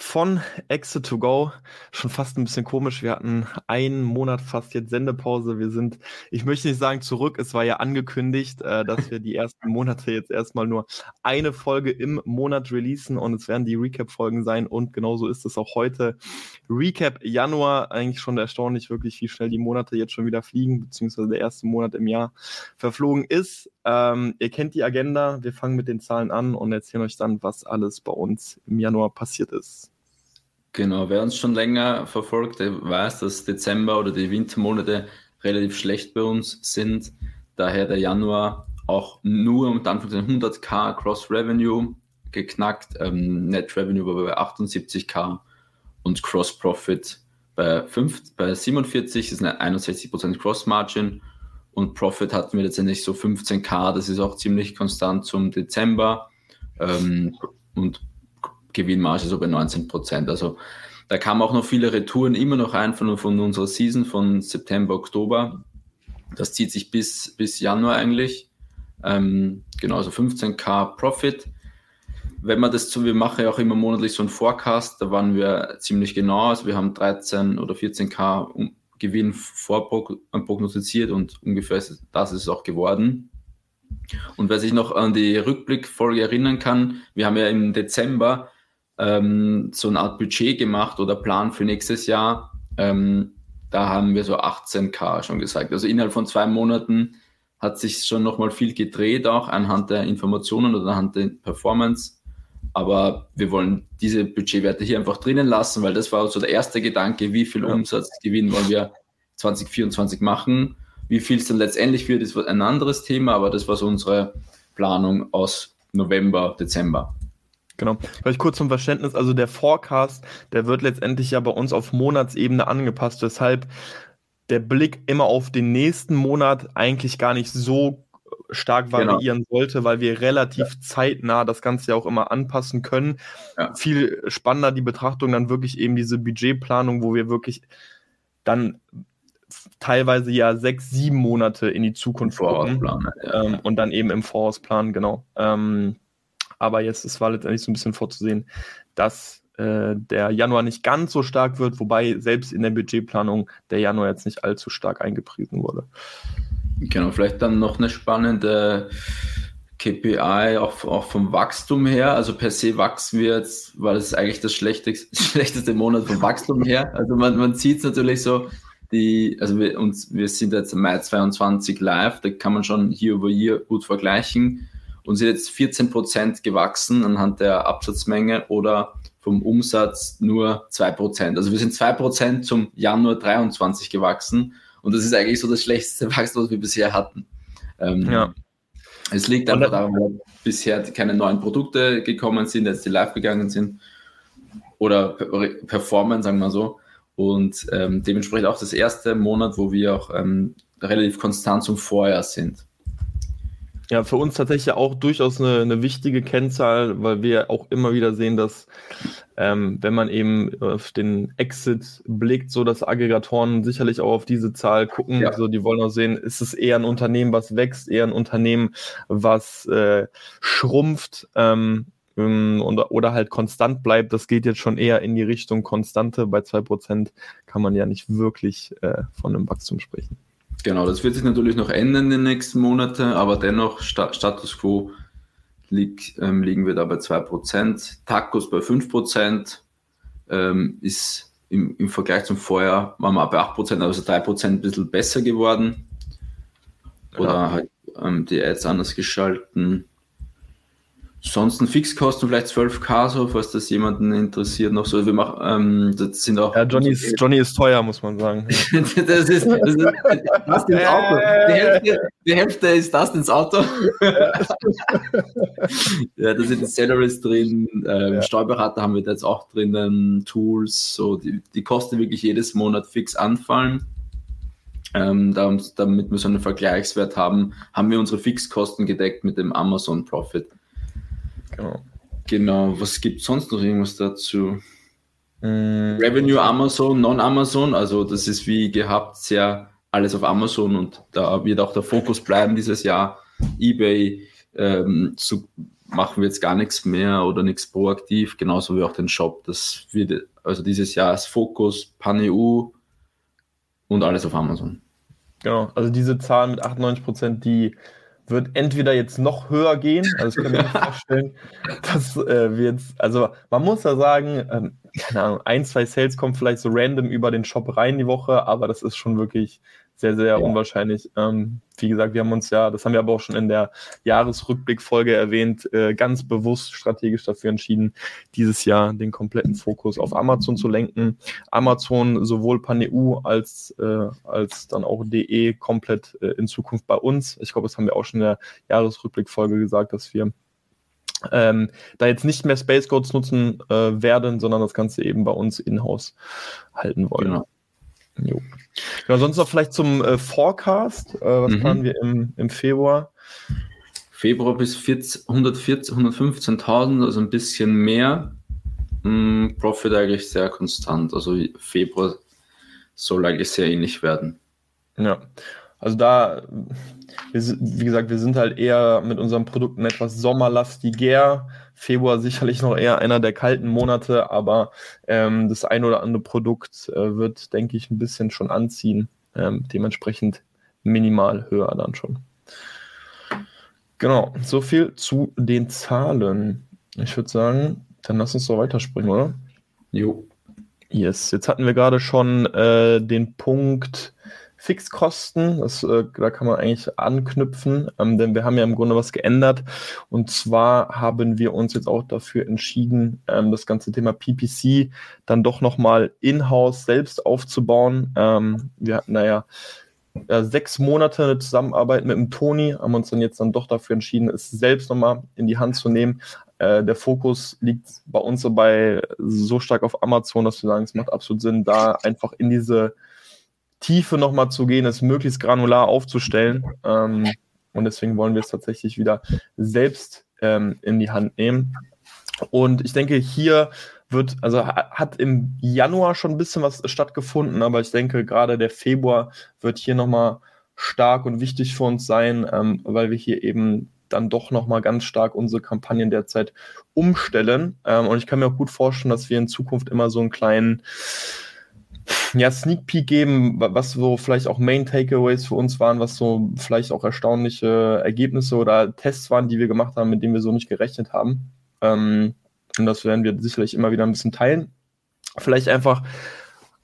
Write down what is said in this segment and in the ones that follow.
von Exit to Go. Schon fast ein bisschen komisch. Wir hatten einen Monat fast jetzt Sendepause. Wir sind, ich möchte nicht sagen zurück, es war ja angekündigt, äh, dass wir die ersten Monate jetzt erstmal nur eine Folge im Monat releasen und es werden die Recap-Folgen sein und genauso ist es auch heute. Recap Januar, eigentlich schon erstaunlich wirklich, wie schnell die Monate jetzt schon wieder fliegen, beziehungsweise der erste Monat im Jahr verflogen ist. Ähm, ihr kennt die Agenda, wir fangen mit den Zahlen an und erzählen euch dann, was alles bei uns im Januar passiert ist. Genau, wer uns schon länger verfolgt, der weiß, dass Dezember oder die Wintermonate relativ schlecht bei uns sind. Daher der Januar auch nur mit Anfang 100k Cross Revenue geknackt. Ähm, Net Revenue war bei 78k und Cross Profit bei, 5, bei 47, das ist eine 61% Cross Margin. Und Profit hatten wir letztendlich so 15k, das ist auch ziemlich konstant zum Dezember. Ähm, und Gewinnmarge so bei 19 Prozent. Also da kamen auch noch viele Retouren immer noch ein von, von unserer Season von September, Oktober. Das zieht sich bis, bis Januar eigentlich. Ähm, genau, also 15k Profit. Wenn man das so, wir machen ja auch immer monatlich so einen Forecast, da waren wir ziemlich genau. Also wir haben 13 oder 14k Gewinn vorprognostiziert und ungefähr das ist es auch geworden. Und wer sich noch an die Rückblickfolge erinnern kann, wir haben ja im Dezember ähm, so eine Art Budget gemacht oder Plan für nächstes Jahr. Ähm, da haben wir so 18k schon gesagt. Also innerhalb von zwei Monaten hat sich schon nochmal viel gedreht, auch anhand der Informationen oder anhand der Performance. Aber wir wollen diese Budgetwerte hier einfach drinnen lassen, weil das war so der erste Gedanke, wie viel. Umsatzgewinn wollen wir 2024 machen. Wie viel es dann letztendlich wird, ist ein anderes Thema, aber das war so unsere Planung aus November, Dezember. Genau. Vielleicht kurz zum Verständnis, also der Forecast, der wird letztendlich ja bei uns auf Monatsebene angepasst, weshalb der Blick immer auf den nächsten Monat eigentlich gar nicht so stark genau. variieren genau. sollte, weil wir relativ ja. zeitnah das Ganze ja auch immer anpassen können. Ja. Viel spannender die Betrachtung dann wirklich eben diese Budgetplanung, wo wir wirklich dann teilweise ja sechs, sieben Monate in die Zukunft gucken ja. ähm, und dann eben im Vorausplan, genau. Ähm, aber jetzt es war letztendlich so ein bisschen vorzusehen, dass äh, der Januar nicht ganz so stark wird, wobei selbst in der Budgetplanung der Januar jetzt nicht allzu stark eingepriesen wurde. Genau, vielleicht dann noch eine spannende KPI auch, auch vom Wachstum her. Also per se wachsen wir jetzt, weil es eigentlich das schlechteste, schlechteste Monat vom Wachstum her. Also man, man sieht es natürlich so, die, also wir, uns, wir sind jetzt im Mai 22 live, da kann man schon hier über hier gut vergleichen und sind jetzt 14 Prozent gewachsen anhand der Absatzmenge oder vom Umsatz nur 2 Prozent. Also wir sind 2 Prozent zum Januar 23 gewachsen und das ist eigentlich so das schlechteste Wachstum, was wir bisher hatten. Ähm, ja. Es liegt einfach daran, weil bisher keine neuen Produkte gekommen sind, jetzt die live gegangen sind oder performen, sagen wir so. Und ähm, dementsprechend auch das erste Monat, wo wir auch ähm, relativ konstant zum Vorjahr sind. Ja, für uns tatsächlich auch durchaus eine, eine wichtige Kennzahl, weil wir auch immer wieder sehen, dass ähm, wenn man eben auf den Exit blickt, so dass Aggregatoren sicherlich auch auf diese Zahl gucken. Ja. So, die wollen auch sehen, ist es eher ein Unternehmen, was wächst, eher ein Unternehmen, was äh, schrumpft. Ähm, ähm oder, oder halt konstant bleibt, das geht jetzt schon eher in die Richtung Konstante. Bei 2% kann man ja nicht wirklich äh, von einem Wachstum sprechen. Genau, das wird sich natürlich noch ändern in den nächsten Monaten, aber dennoch Sta Status quo lieg, ähm, liegen wir da bei 2%. Tacos bei 5% ähm, ist im, im Vergleich zum Vorjahr, waren wir bei 8%, also 3% ein bisschen besser geworden. Oder ja. halt ähm, die Ads anders geschalten. Sonst Fixkosten vielleicht 12k, so, falls das jemanden interessiert noch so. Wir machen, ähm, das sind auch. Ja, Johnny ist, Johnny ist teuer, muss man sagen. das ist, das ist das ins Auto. Die Hälfte, die Hälfte ist das ins Auto. ja, da sind Salaries drin, ähm, ja. Steuerberater haben wir da jetzt auch drinnen, Tools, so, die, die kosten wirklich jedes Monat fix anfallen. Ähm, damit wir so einen Vergleichswert haben, haben wir unsere Fixkosten gedeckt mit dem Amazon Profit. Genau. Genau, was gibt sonst noch irgendwas dazu? Mm, Revenue Amazon, Non-Amazon, also das ist wie gehabt sehr alles auf Amazon und da wird auch der Fokus bleiben dieses Jahr. eBay ähm, zu, machen wir jetzt gar nichts mehr oder nichts proaktiv, genauso wie auch den Shop. Das wird also dieses Jahr ist Fokus, Pan-EU und alles auf Amazon. Genau, also diese Zahl mit 98 Prozent, die wird entweder jetzt noch höher gehen, also ich kann mir nicht vorstellen, dass äh, wir jetzt, also man muss ja sagen, ähm, keine Ahnung, ein, zwei Sales kommen vielleicht so random über den Shop rein die Woche, aber das ist schon wirklich sehr, sehr ja. unwahrscheinlich. Ähm, wie gesagt, wir haben uns ja, das haben wir aber auch schon in der Jahresrückblickfolge erwähnt, äh, ganz bewusst strategisch dafür entschieden, dieses Jahr den kompletten Fokus auf Amazon zu lenken. Amazon sowohl Pan-EU als, äh, als dann auch DE komplett äh, in Zukunft bei uns. Ich glaube, das haben wir auch schon in der Jahresrückblickfolge gesagt, dass wir ähm, da jetzt nicht mehr Space Codes nutzen äh, werden, sondern das Ganze eben bei uns in-house halten wollen. Genau. Jo. Genau, sonst noch vielleicht zum äh, Forecast. Äh, was mhm. planen wir im, im Februar? Februar bis 115.000, also ein bisschen mehr. Mm, Profit eigentlich sehr konstant. Also Februar soll eigentlich sehr ähnlich werden. Ja, also da, wir, wie gesagt, wir sind halt eher mit unseren Produkten etwas sommerlastiger. Februar sicherlich noch eher einer der kalten Monate, aber ähm, das ein oder andere Produkt äh, wird, denke ich, ein bisschen schon anziehen. Ähm, dementsprechend minimal höher dann schon. Genau, so viel zu den Zahlen. Ich würde sagen, dann lass uns doch weiterspringen, oder? Jo. Yes, jetzt hatten wir gerade schon äh, den Punkt Fixkosten. Das, äh, da kann man eigentlich anknüpfen, ähm, denn wir haben ja im Grunde was geändert. Und zwar haben wir uns jetzt auch dafür entschieden, ähm, das ganze Thema PPC dann doch nochmal in-house selbst aufzubauen. Ähm, wir hatten da ja sechs Monate eine Zusammenarbeit mit dem Toni, haben uns dann jetzt dann doch dafür entschieden, es selbst nochmal in die Hand zu nehmen. Äh, der Fokus liegt bei uns so bei so stark auf Amazon, dass wir sagen, es macht absolut Sinn, da einfach in diese Tiefe nochmal zu gehen, es möglichst granular aufzustellen. Ähm, und deswegen wollen wir es tatsächlich wieder selbst ähm, in die Hand nehmen. Und ich denke, hier wird, also hat im Januar schon ein bisschen was stattgefunden, aber ich denke, gerade der Februar wird hier nochmal stark und wichtig für uns sein, ähm, weil wir hier eben dann doch nochmal ganz stark unsere Kampagnen derzeit umstellen. Ähm, und ich kann mir auch gut vorstellen, dass wir in Zukunft immer so einen kleinen ja, Sneak Peek geben, was so vielleicht auch Main Takeaways für uns waren, was so vielleicht auch erstaunliche Ergebnisse oder Tests waren, die wir gemacht haben, mit denen wir so nicht gerechnet haben. Ähm, und das werden wir sicherlich immer wieder ein bisschen teilen. Vielleicht einfach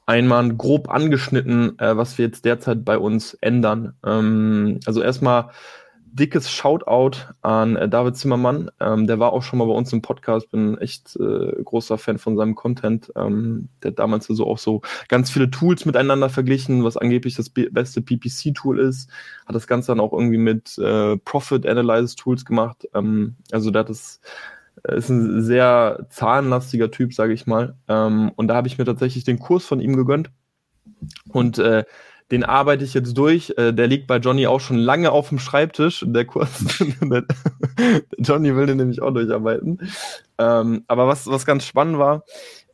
einmal grob angeschnitten, äh, was wir jetzt derzeit bei uns ändern. Ähm, also erstmal dickes Shoutout an äh, David Zimmermann. Ähm, der war auch schon mal bei uns im Podcast. Bin echt äh, großer Fan von seinem Content. Ähm, der hat damals so auch so ganz viele Tools miteinander verglichen, was angeblich das beste PPC-Tool ist. Hat das Ganze dann auch irgendwie mit äh, Profit Analysis Tools gemacht. Ähm, also der hat das äh, ist ein sehr zahlenlastiger Typ, sage ich mal. Ähm, und da habe ich mir tatsächlich den Kurs von ihm gegönnt. Und äh, den arbeite ich jetzt durch. Äh, der liegt bei Johnny auch schon lange auf dem Schreibtisch. Der Kurs, Johnny will den nämlich auch durcharbeiten. Ähm, aber was, was ganz spannend war,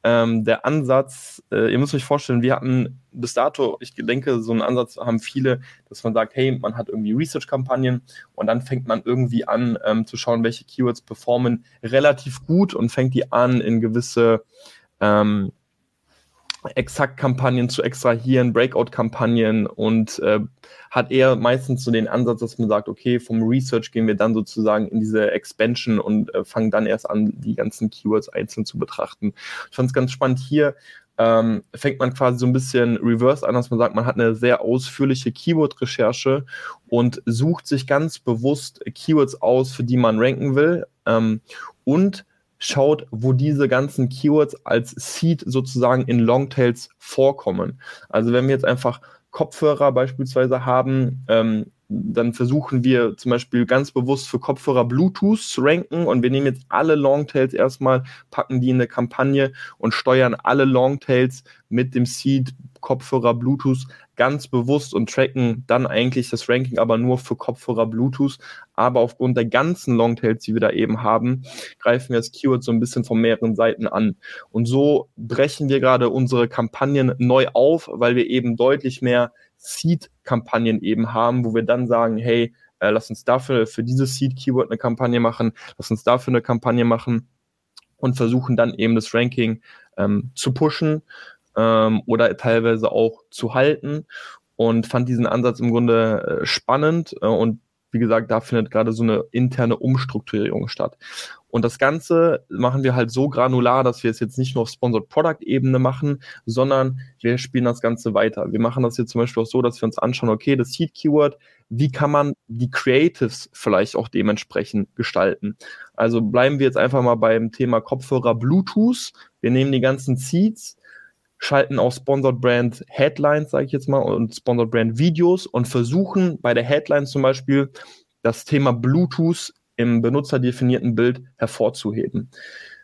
ähm, der Ansatz, äh, ihr müsst euch vorstellen, wir hatten bis dato, ich denke, so einen Ansatz haben viele, dass man sagt, hey, man hat irgendwie Research-Kampagnen und dann fängt man irgendwie an ähm, zu schauen, welche Keywords performen relativ gut und fängt die an in gewisse ähm, Exakt-Kampagnen zu extrahieren, Breakout-Kampagnen und äh, hat eher meistens so den Ansatz, dass man sagt, okay, vom Research gehen wir dann sozusagen in diese Expansion und äh, fangen dann erst an, die ganzen Keywords einzeln zu betrachten. Ich fand es ganz spannend hier. Ähm, fängt man quasi so ein bisschen reverse an, dass man sagt, man hat eine sehr ausführliche Keyword-Recherche und sucht sich ganz bewusst Keywords aus, für die man ranken will. Ähm, und schaut, wo diese ganzen Keywords als Seed sozusagen in Longtails vorkommen. Also wenn wir jetzt einfach Kopfhörer beispielsweise haben, ähm, dann versuchen wir zum Beispiel ganz bewusst für Kopfhörer Bluetooth zu ranken und wir nehmen jetzt alle Longtails erstmal, packen die in eine Kampagne und steuern alle Longtails mit dem Seed Kopfhörer Bluetooth ganz bewusst und tracken dann eigentlich das Ranking aber nur für Kopfhörer Bluetooth. Aber aufgrund der ganzen Longtails, die wir da eben haben, greifen wir das Keyword so ein bisschen von mehreren Seiten an. Und so brechen wir gerade unsere Kampagnen neu auf, weil wir eben deutlich mehr Seed-Kampagnen eben haben, wo wir dann sagen, hey, äh, lass uns dafür für dieses Seed-Keyword eine Kampagne machen, lass uns dafür eine Kampagne machen und versuchen dann eben das Ranking ähm, zu pushen ähm, oder teilweise auch zu halten. Und fand diesen Ansatz im Grunde äh, spannend äh, und wie gesagt, da findet gerade so eine interne Umstrukturierung statt. Und das Ganze machen wir halt so granular, dass wir es jetzt nicht nur auf Sponsored Product Ebene machen, sondern wir spielen das Ganze weiter. Wir machen das jetzt zum Beispiel auch so, dass wir uns anschauen, okay, das Seed Keyword, wie kann man die Creatives vielleicht auch dementsprechend gestalten? Also bleiben wir jetzt einfach mal beim Thema Kopfhörer Bluetooth. Wir nehmen die ganzen Seeds, schalten auch Sponsored Brand Headlines, sage ich jetzt mal, und Sponsored Brand Videos und versuchen bei der Headline zum Beispiel das Thema Bluetooth im benutzerdefinierten Bild hervorzuheben.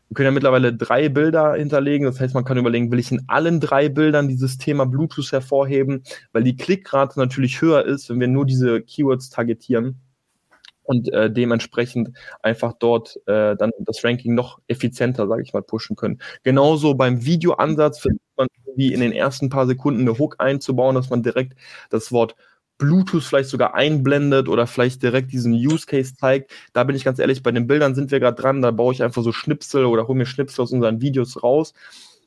Wir können ja mittlerweile drei Bilder hinterlegen. Das heißt, man kann überlegen, will ich in allen drei Bildern dieses Thema Bluetooth hervorheben, weil die Klickrate natürlich höher ist, wenn wir nur diese Keywords targetieren und äh, dementsprechend einfach dort äh, dann das Ranking noch effizienter, sage ich mal, pushen können. Genauso beim Videoansatz versucht man wie in den ersten paar Sekunden eine Hook einzubauen, dass man direkt das Wort Bluetooth vielleicht sogar einblendet oder vielleicht direkt diesen Use Case zeigt. Da bin ich ganz ehrlich, bei den Bildern sind wir gerade dran, da baue ich einfach so Schnipsel oder hole mir Schnipsel aus unseren Videos raus.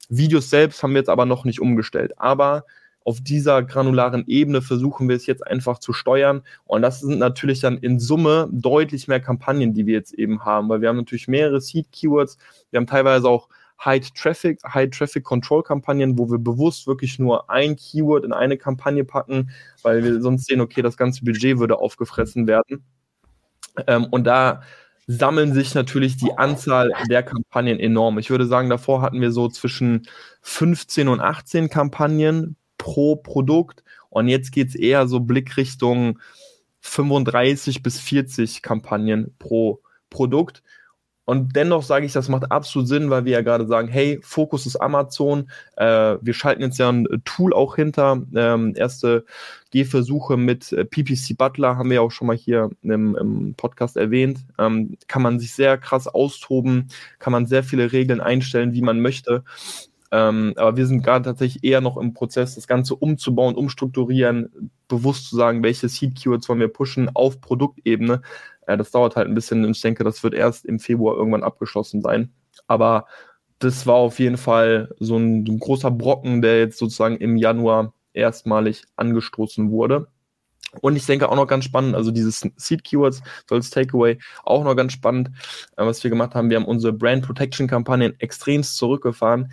Videos selbst haben wir jetzt aber noch nicht umgestellt. Aber auf dieser granularen Ebene versuchen wir es jetzt einfach zu steuern. Und das sind natürlich dann in Summe deutlich mehr Kampagnen, die wir jetzt eben haben, weil wir haben natürlich mehrere Seed-Keywords. Wir haben teilweise auch High Traffic, High Traffic Control Kampagnen, wo wir bewusst wirklich nur ein Keyword in eine Kampagne packen, weil wir sonst sehen, okay, das ganze Budget würde aufgefressen werden. Ähm, und da sammeln sich natürlich die Anzahl der Kampagnen enorm. Ich würde sagen, davor hatten wir so zwischen 15 und 18 Kampagnen pro Produkt. Und jetzt geht es eher so Blickrichtung 35 bis 40 Kampagnen pro Produkt. Und dennoch sage ich, das macht absolut Sinn, weil wir ja gerade sagen, hey, Fokus ist Amazon. Äh, wir schalten jetzt ja ein Tool auch hinter. Ähm, erste Gehversuche mit äh, PPC Butler haben wir auch schon mal hier im, im Podcast erwähnt. Ähm, kann man sich sehr krass austoben, kann man sehr viele Regeln einstellen, wie man möchte. Ähm, aber wir sind gerade tatsächlich eher noch im Prozess, das Ganze umzubauen, umstrukturieren, bewusst zu sagen, welche Seed-Keywords wollen wir pushen auf Produktebene. Äh, das dauert halt ein bisschen und ich denke, das wird erst im Februar irgendwann abgeschlossen sein. Aber das war auf jeden Fall so ein, ein großer Brocken, der jetzt sozusagen im Januar erstmalig angestoßen wurde. Und ich denke auch noch ganz spannend, also dieses Seed Keywords so als Takeaway auch noch ganz spannend, äh, was wir gemacht haben. Wir haben unsere Brand Protection Kampagnen extremst zurückgefahren.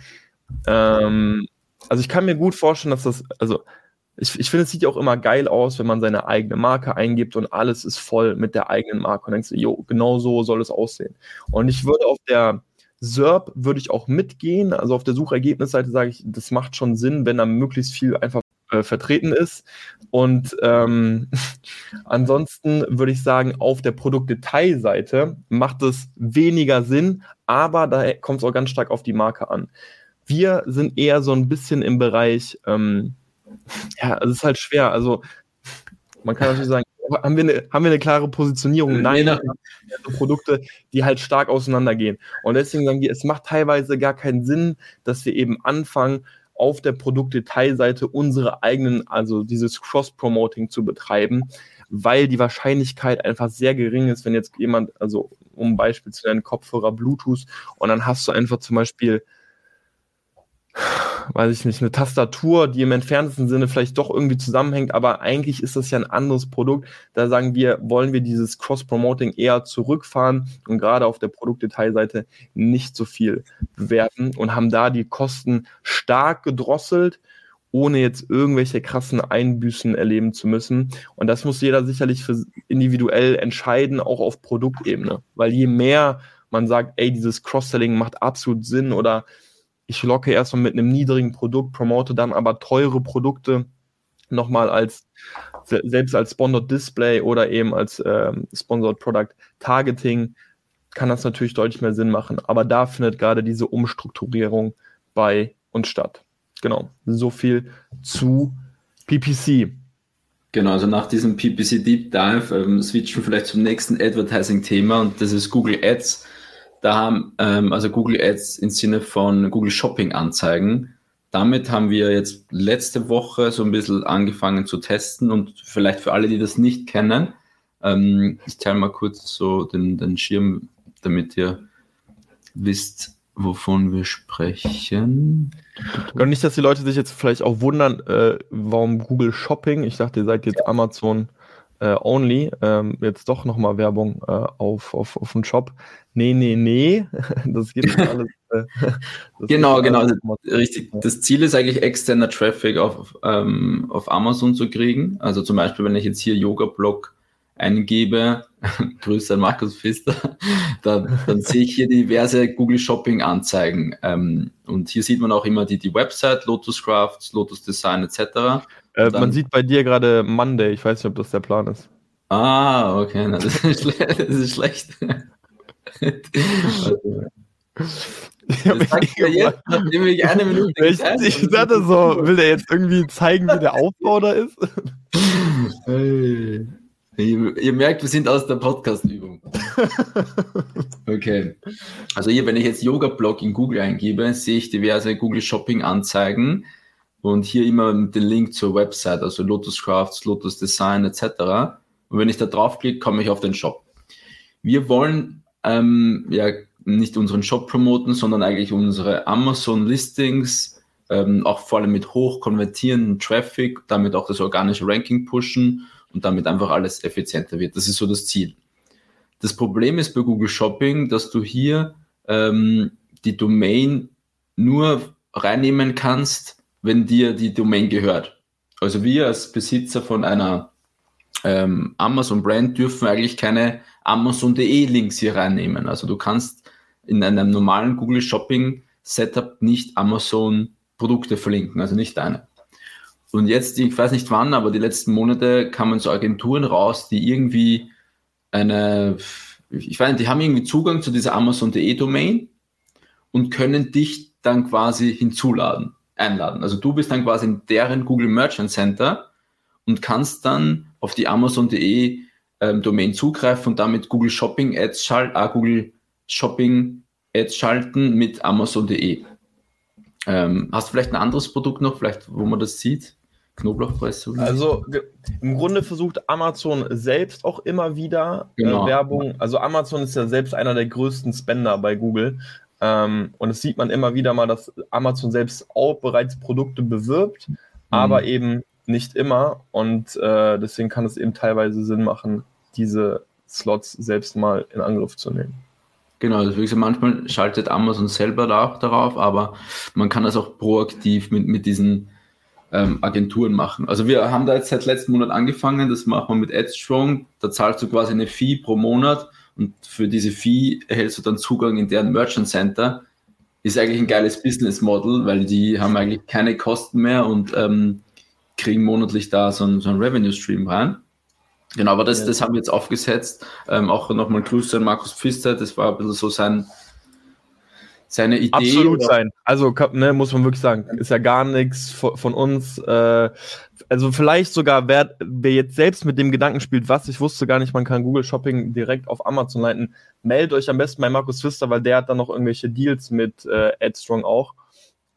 Ähm, also ich kann mir gut vorstellen, dass das, also ich, ich finde, es sieht ja auch immer geil aus, wenn man seine eigene Marke eingibt und alles ist voll mit der eigenen Marke und denkst du, jo, genau so soll es aussehen. Und ich würde auf der SERP würde ich auch mitgehen, also auf der Suchergebnisseite sage ich, das macht schon Sinn, wenn da möglichst viel einfach äh, vertreten ist. Und ähm, ansonsten würde ich sagen, auf der Produktdetailseite macht es weniger Sinn, aber da kommt es auch ganz stark auf die Marke an. Wir sind eher so ein bisschen im Bereich, ähm, ja, es ist halt schwer. Also man kann natürlich sagen, haben wir eine, haben wir eine klare Positionierung? Nein, nee, also Produkte, die halt stark auseinandergehen. Und deswegen sagen wir, es macht teilweise gar keinen Sinn, dass wir eben anfangen, auf der Produktdetailseite unsere eigenen, also dieses Cross-Promoting zu betreiben, weil die Wahrscheinlichkeit einfach sehr gering ist, wenn jetzt jemand, also um Beispiel zu nennen, Kopfhörer Bluetooth und dann hast du einfach zum Beispiel weiß ich nicht, eine Tastatur, die im entferntesten Sinne vielleicht doch irgendwie zusammenhängt, aber eigentlich ist das ja ein anderes Produkt. Da sagen wir, wollen wir dieses Cross-Promoting eher zurückfahren und gerade auf der Produktdetailseite nicht so viel bewerten und haben da die Kosten stark gedrosselt, ohne jetzt irgendwelche krassen Einbüßen erleben zu müssen. Und das muss jeder sicherlich für individuell entscheiden, auch auf Produktebene. Weil je mehr man sagt, ey, dieses Cross-Selling macht absolut Sinn oder ich locke erstmal mit einem niedrigen Produkt, promote dann aber teure Produkte, nochmal als selbst als Sponsored Display oder eben als ähm, Sponsored Product Targeting kann das natürlich deutlich mehr Sinn machen. Aber da findet gerade diese Umstrukturierung bei uns statt. Genau. So viel zu PPC. Genau, also nach diesem PPC Deep Dive ähm, switchen wir vielleicht zum nächsten Advertising-Thema und das ist Google Ads. Da haben ähm, also Google Ads im Sinne von Google Shopping Anzeigen. Damit haben wir jetzt letzte Woche so ein bisschen angefangen zu testen und vielleicht für alle, die das nicht kennen, ähm, ich teile mal kurz so den, den Schirm, damit ihr wisst, wovon wir sprechen. Und nicht, dass die Leute sich jetzt vielleicht auch wundern, äh, warum Google Shopping, ich dachte, ihr seid jetzt Amazon äh, only, ähm, jetzt doch nochmal Werbung äh, auf, auf, auf den Shop. Nee, nee, nee, das geht nicht alles. Äh, genau, genau, alles richtig. Das Ziel ist eigentlich externer Traffic auf, ähm, auf Amazon zu kriegen. Also zum Beispiel, wenn ich jetzt hier Yoga-Blog eingebe, Grüße an Markus Pfister, dann, dann sehe ich hier diverse Google Shopping Anzeigen. Ähm, und hier sieht man auch immer die, die Website, Lotus Crafts, Lotus Design etc. Äh, man sieht bei dir gerade Monday, ich weiß nicht, ob das der Plan ist. Ah, okay, das, ist das ist schlecht. sagt er jetzt, nachdem ich eine Minute ich, ich dachte so, will der jetzt irgendwie zeigen, wie der Aufbau da ist? Hey. Ihr, ihr, merkt, wir sind aus der Podcast-Übung. Okay. Also hier, wenn ich jetzt Yoga-Blog in Google eingebe, sehe ich diverse Google Shopping-Anzeigen und hier immer dem Link zur Website, also Lotus Crafts, Lotus Design etc. Und wenn ich da draufklicke, komme ich auf den Shop. Wir wollen ähm, ja nicht unseren Shop promoten, sondern eigentlich unsere Amazon-Listings, ähm, auch vor allem mit hoch konvertierenden Traffic, damit auch das organische Ranking pushen und damit einfach alles effizienter wird. Das ist so das Ziel. Das Problem ist bei Google Shopping, dass du hier ähm, die Domain nur reinnehmen kannst, wenn dir die Domain gehört. Also wir als Besitzer von einer ähm, Amazon-Brand dürfen eigentlich keine Amazon.de Links hier reinnehmen. Also du kannst in einem normalen Google Shopping Setup nicht Amazon Produkte verlinken, also nicht deine. Und jetzt, ich weiß nicht wann, aber die letzten Monate kamen so Agenturen raus, die irgendwie eine, ich weiß nicht, die haben irgendwie Zugang zu dieser Amazon.de Domain und können dich dann quasi hinzuladen einladen. Also du bist dann quasi in deren Google Merchant Center und kannst dann auf die Amazon.de ähm, Domain zugreifen und damit Google Shopping Ads schalten, äh, Google Shopping Ads schalten mit Amazon.de. Ähm, hast du vielleicht ein anderes Produkt noch, vielleicht, wo man das sieht? Knoblauchpresse? Also im Grunde versucht Amazon selbst auch immer wieder äh, genau. äh, Werbung. Also Amazon ist ja selbst einer der größten Spender bei Gooel. Ähm, und es sieht man immer wieder mal, dass Amazon selbst auch bereits Produkte bewirbt, mhm. aber eben nicht immer. Und äh, deswegen kann es eben teilweise Sinn machen, diese Slots selbst mal in Angriff zu nehmen. Genau, also wie gesagt, manchmal schaltet Amazon selber da auch darauf, aber man kann das auch proaktiv mit, mit diesen ähm, Agenturen machen. Also wir haben da jetzt seit letzten Monat angefangen, das machen wir mit AdStrong, da zahlst du quasi eine Fee pro Monat und für diese Fee erhältst du dann Zugang in deren Merchant Center. Ist eigentlich ein geiles Business Model, weil die haben eigentlich keine Kosten mehr und ähm, kriegen monatlich da so einen, so einen Revenue Stream rein. Genau, aber das, ja. das haben wir jetzt aufgesetzt. Ähm, auch nochmal Grüße an Markus Pfister, das war ein bisschen so sein, seine Idee. Absolut sein. Also ne, muss man wirklich sagen, ist ja gar nichts von, von uns. Äh, also vielleicht sogar, wer, wer jetzt selbst mit dem Gedanken spielt, was, ich wusste gar nicht, man kann Google Shopping direkt auf Amazon leiten, meldet euch am besten bei Markus Pfister, weil der hat dann noch irgendwelche Deals mit äh, AdStrong auch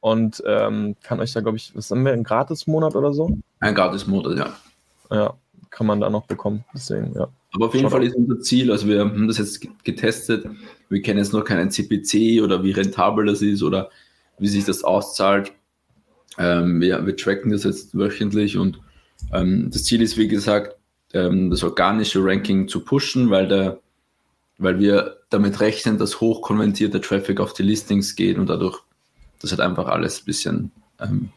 und ähm, kann euch da, glaube ich, was haben wir, ein Gratis-Monat oder so? Ein Gratis-Monat, ja. Ja, kann man da noch bekommen, deswegen, ja. Aber auf jeden Schaut Fall ist unser Ziel, also wir haben das jetzt getestet, wir kennen jetzt noch keinen CPC oder wie rentabel das ist oder wie sich das auszahlt. Ähm, wir, wir tracken das jetzt wöchentlich und ähm, das Ziel ist, wie gesagt, ähm, das organische Ranking zu pushen, weil, der, weil wir damit rechnen, dass hochkonvertierter Traffic auf die Listings geht und dadurch das hat einfach alles ein bisschen ähm,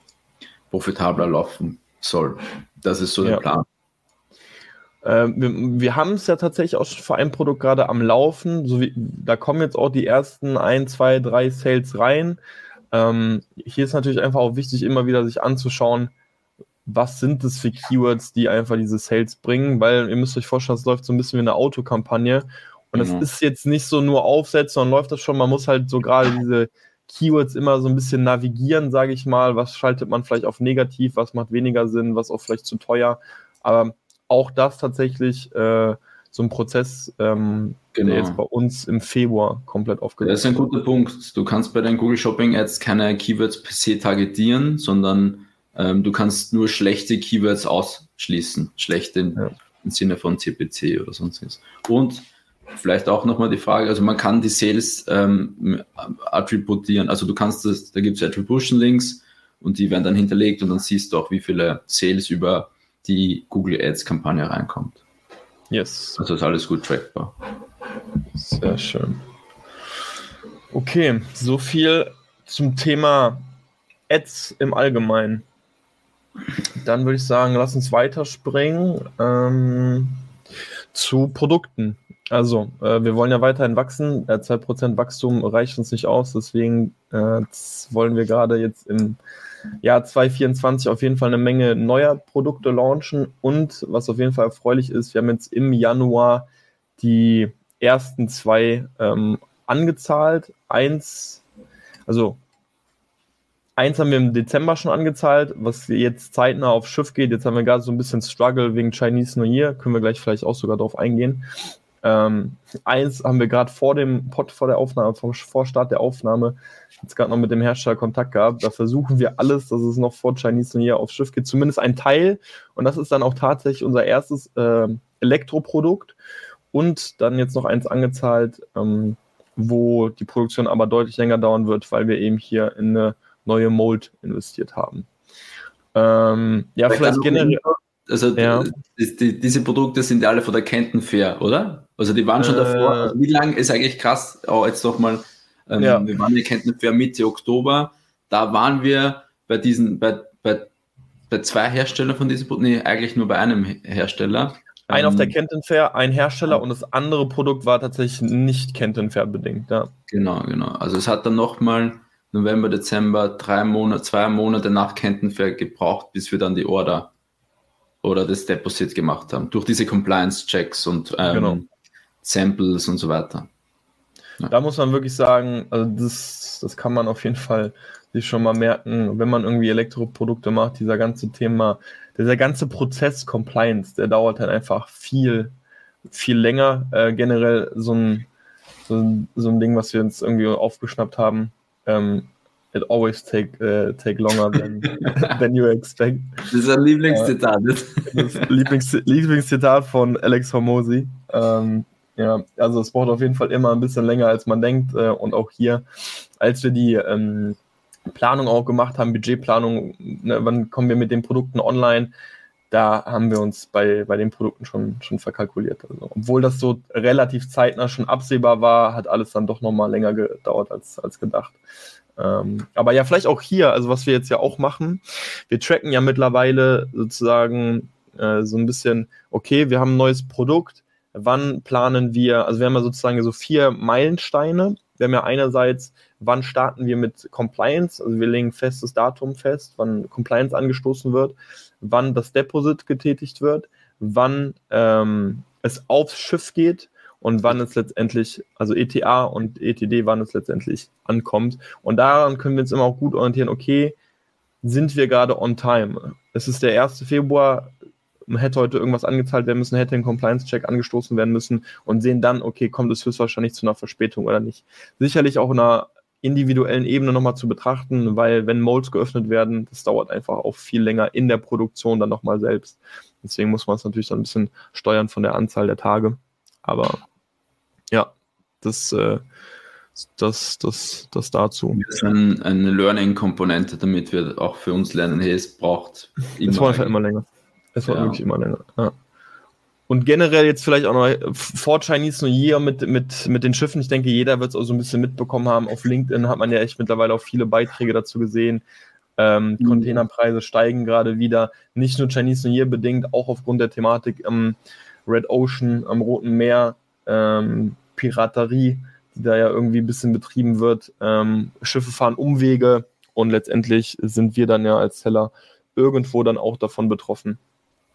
profitabler laufen soll. Das ist so ja. der Plan. Ähm, wir, wir haben es ja tatsächlich auch für ein Produkt gerade am Laufen. So wie, da kommen jetzt auch die ersten ein, zwei, drei Sales rein. Ähm, hier ist natürlich einfach auch wichtig, immer wieder sich anzuschauen, was sind das für Keywords, die einfach diese Sales bringen, weil ihr müsst euch vorstellen, es läuft so ein bisschen wie eine Autokampagne und es mhm. ist jetzt nicht so nur aufsetzen, sondern läuft das schon, man muss halt so gerade diese Keywords immer so ein bisschen navigieren, sage ich mal, was schaltet man vielleicht auf negativ, was macht weniger Sinn, was auch vielleicht zu teuer, aber auch das tatsächlich äh, so ein Prozess, ähm, genau. der jetzt bei uns im Februar komplett aufgesetzt Das ist ein guter Punkt. Du kannst bei deinen Google Shopping Ads keine Keywords per se targetieren, sondern ähm, du kannst nur schlechte Keywords ausschließen. Schlechte im, ja. im Sinne von CPC oder sonstiges. Und vielleicht auch nochmal die Frage, also man kann die Sales ähm, attributieren, also du kannst das, da gibt es Attribution Links und die werden dann hinterlegt und dann siehst du auch, wie viele Sales über die Google Ads Kampagne reinkommt. Yes. Also ist alles gut trackbar. Sehr schön. Okay, so viel zum Thema Ads im Allgemeinen. Dann würde ich sagen, lass uns weiterspringen ähm, zu Produkten. Also, äh, wir wollen ja weiterhin wachsen. Äh, 2% Wachstum reicht uns nicht aus, deswegen äh, wollen wir gerade jetzt im Jahr 2024 auf jeden Fall eine Menge neuer Produkte launchen und was auf jeden Fall erfreulich ist, wir haben jetzt im Januar die ersten zwei ähm, angezahlt. Eins, also eins haben wir im Dezember schon angezahlt, was jetzt zeitnah aufs Schiff geht. Jetzt haben wir gerade so ein bisschen Struggle wegen Chinese New Year, können wir gleich vielleicht auch sogar darauf eingehen. Ähm, eins haben wir gerade vor dem Pod, vor der Aufnahme, vor, vor Start der Aufnahme, jetzt gerade noch mit dem Hersteller Kontakt gehabt. Da versuchen wir alles, dass es noch vor Chinese New Year aufs Schiff geht, zumindest ein Teil. Und das ist dann auch tatsächlich unser erstes äh, Elektroprodukt. Und dann jetzt noch eins angezahlt, ähm, wo die Produktion aber deutlich länger dauern wird, weil wir eben hier in eine neue Mold investiert haben. Ähm, ja, vielleicht, vielleicht generell. Also ja. die, die, diese Produkte sind ja alle von der Kenton Fair, oder? Also die waren schon äh, davor. Also wie lange ist eigentlich krass? Oh, jetzt doch mal. Ähm, ja. Wir waren die Kenton Fair Mitte Oktober. Da waren wir bei diesen, bei, bei, bei zwei Herstellern von diesen Produkten, nee, eigentlich nur bei einem Hersteller. Ein ähm, auf der Kenton Fair, ein Hersteller und das andere Produkt war tatsächlich nicht Kenton Fair bedingt, ja. Genau, genau. Also es hat dann nochmal November, Dezember, drei Monate, zwei Monate nach Kenton Fair gebraucht, bis wir dann die Order oder das Deposit gemacht haben, durch diese Compliance-Checks und ähm, genau. Samples und so weiter. Ja. Da muss man wirklich sagen, also das, das kann man auf jeden Fall sich schon mal merken, wenn man irgendwie Elektroprodukte macht, dieser ganze Thema, dieser ganze Prozess Compliance, der dauert halt einfach viel, viel länger. Äh, generell so ein, so, ein, so ein Ding, was wir uns irgendwie aufgeschnappt haben, ähm, it always take, uh, take longer than, than you expect. Das ist ein Lieblingszitat. Äh, das Lieblings, Lieblingszitat von Alex Hormosi. Ähm, ja, also es braucht auf jeden Fall immer ein bisschen länger, als man denkt. Äh, und auch hier, als wir die ähm, Planung auch gemacht haben, Budgetplanung, ne, wann kommen wir mit den Produkten online, da haben wir uns bei, bei den Produkten schon, schon verkalkuliert. Also, obwohl das so relativ zeitnah schon absehbar war, hat alles dann doch nochmal länger gedauert als, als gedacht. Ähm, aber ja, vielleicht auch hier, also was wir jetzt ja auch machen, wir tracken ja mittlerweile sozusagen äh, so ein bisschen, okay, wir haben ein neues Produkt, wann planen wir, also wir haben ja sozusagen so vier Meilensteine. Wir haben ja einerseits, wann starten wir mit Compliance, also wir legen festes Datum fest, wann Compliance angestoßen wird, wann das Deposit getätigt wird, wann ähm, es aufs Schiff geht und wann es letztendlich, also ETA und ETD, wann es letztendlich ankommt. Und daran können wir uns immer auch gut orientieren, okay, sind wir gerade on time? Es ist der 1. Februar, hätte heute irgendwas angezahlt werden müssen, hätte ein Compliance-Check angestoßen werden müssen und sehen dann, okay, kommt es höchstwahrscheinlich zu einer Verspätung oder nicht. Sicherlich auch in einer individuellen Ebene nochmal zu betrachten, weil wenn Molds geöffnet werden, das dauert einfach auch viel länger in der Produktion dann nochmal selbst. Deswegen muss man es natürlich dann ein bisschen steuern von der Anzahl der Tage. Aber ja, das, äh, das, das, das dazu. Das ist ein, eine Learning-Komponente, damit wir auch für uns lernen, hey, es braucht immer. Es war einfach immer länger. Es war ja. wirklich immer länger. Ja. Und generell jetzt vielleicht auch noch vor Chinese New Year mit, mit, mit den Schiffen. Ich denke, jeder wird es auch so ein bisschen mitbekommen haben. Auf LinkedIn hat man ja echt mittlerweile auch viele Beiträge dazu gesehen. Ähm, mhm. Containerpreise steigen gerade wieder. Nicht nur Chinese New Year bedingt, auch aufgrund der Thematik am Red Ocean, am Roten Meer. Ähm, Piraterie, die da ja irgendwie ein bisschen betrieben wird. Ähm, Schiffe fahren Umwege und letztendlich sind wir dann ja als Seller irgendwo dann auch davon betroffen.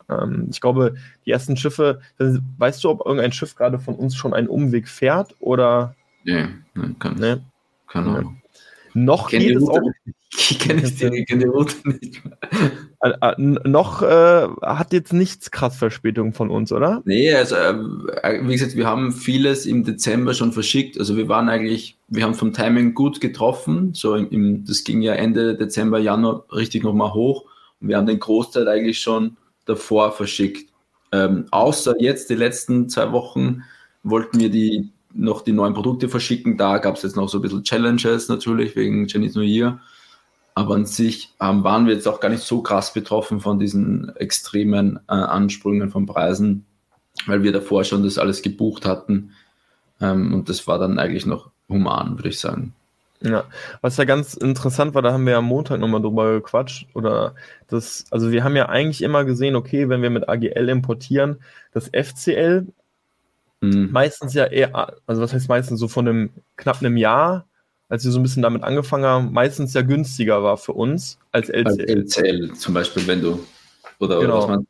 Ähm, ich glaube, die ersten Schiffe, weißt du, ob irgendein Schiff gerade von uns schon einen Umweg fährt oder? Nee, nee, kann, nee. keine Ahnung. Noch geht es auch. Ich kenne die, kenn die Route nicht. Äh, äh, noch äh, hat jetzt nichts krass Verspätung von uns, oder? Nee, also äh, wie gesagt, wir haben vieles im Dezember schon verschickt. Also wir waren eigentlich, wir haben vom Timing gut getroffen. So im, im das ging ja Ende Dezember, Januar richtig nochmal hoch. Und wir haben den Großteil eigentlich schon davor verschickt. Ähm, außer jetzt die letzten zwei Wochen wollten wir die noch die neuen Produkte verschicken. Da gab es jetzt noch so ein bisschen Challenges natürlich wegen Chinese New Year. Aber an sich ähm, waren wir jetzt auch gar nicht so krass betroffen von diesen extremen äh, Ansprüngen von Preisen, weil wir davor schon das alles gebucht hatten. Ähm, und das war dann eigentlich noch human, würde ich sagen. Ja, was ja ganz interessant war, da haben wir ja am Montag nochmal drüber gequatscht. Oder das, also wir haben ja eigentlich immer gesehen, okay, wenn wir mit AGL importieren, das FCL mhm. meistens ja eher, also was heißt meistens so von einem knapp einem Jahr, als wir so ein bisschen damit angefangen haben, meistens ja günstiger war für uns als LCL. Als LCL zum Beispiel, wenn du oder, genau. oder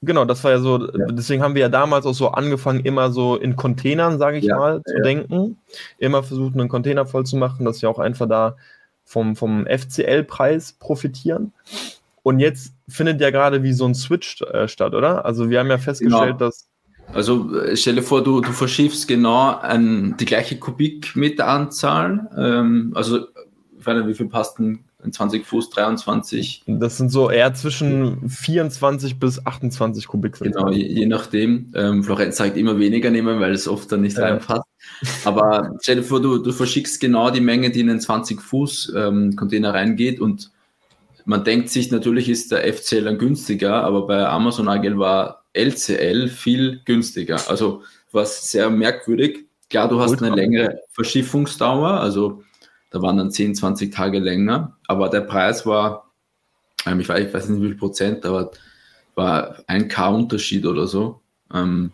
Genau, das war ja so, ja. deswegen haben wir ja damals auch so angefangen, immer so in Containern, sage ich ja, mal, zu ja. denken. Immer versucht, einen Container voll zu machen, dass wir auch einfach da vom, vom FCL-Preis profitieren. Und jetzt findet ja gerade wie so ein Switch äh, statt, oder? Also wir haben ja festgestellt, genau. dass. Also äh, stell dir vor, du, du verschiffst genau ein, die gleiche Kubikmeteranzahl. Ähm, also ich weiß nicht, wie viel passt denn 20 Fuß, 23. Das sind so eher zwischen 24 bis 28 Kubik. Genau, je, je nachdem. Ähm, Florenz sagt immer weniger nehmen, weil es oft dann nicht ja. reinpasst. Aber stell dir vor, du, du verschickst genau die Menge, die in den 20 Fuß ähm, Container reingeht und man denkt sich, natürlich ist der FCL dann günstiger, aber bei Amazon AGL war LCL viel günstiger. Also was sehr merkwürdig. Klar, du hast eine längere Verschiffungsdauer, also da waren dann 10, 20 Tage länger, aber der Preis war, ähm, ich, weiß, ich weiß nicht wie viel Prozent, aber war ein K Unterschied oder so. Ähm,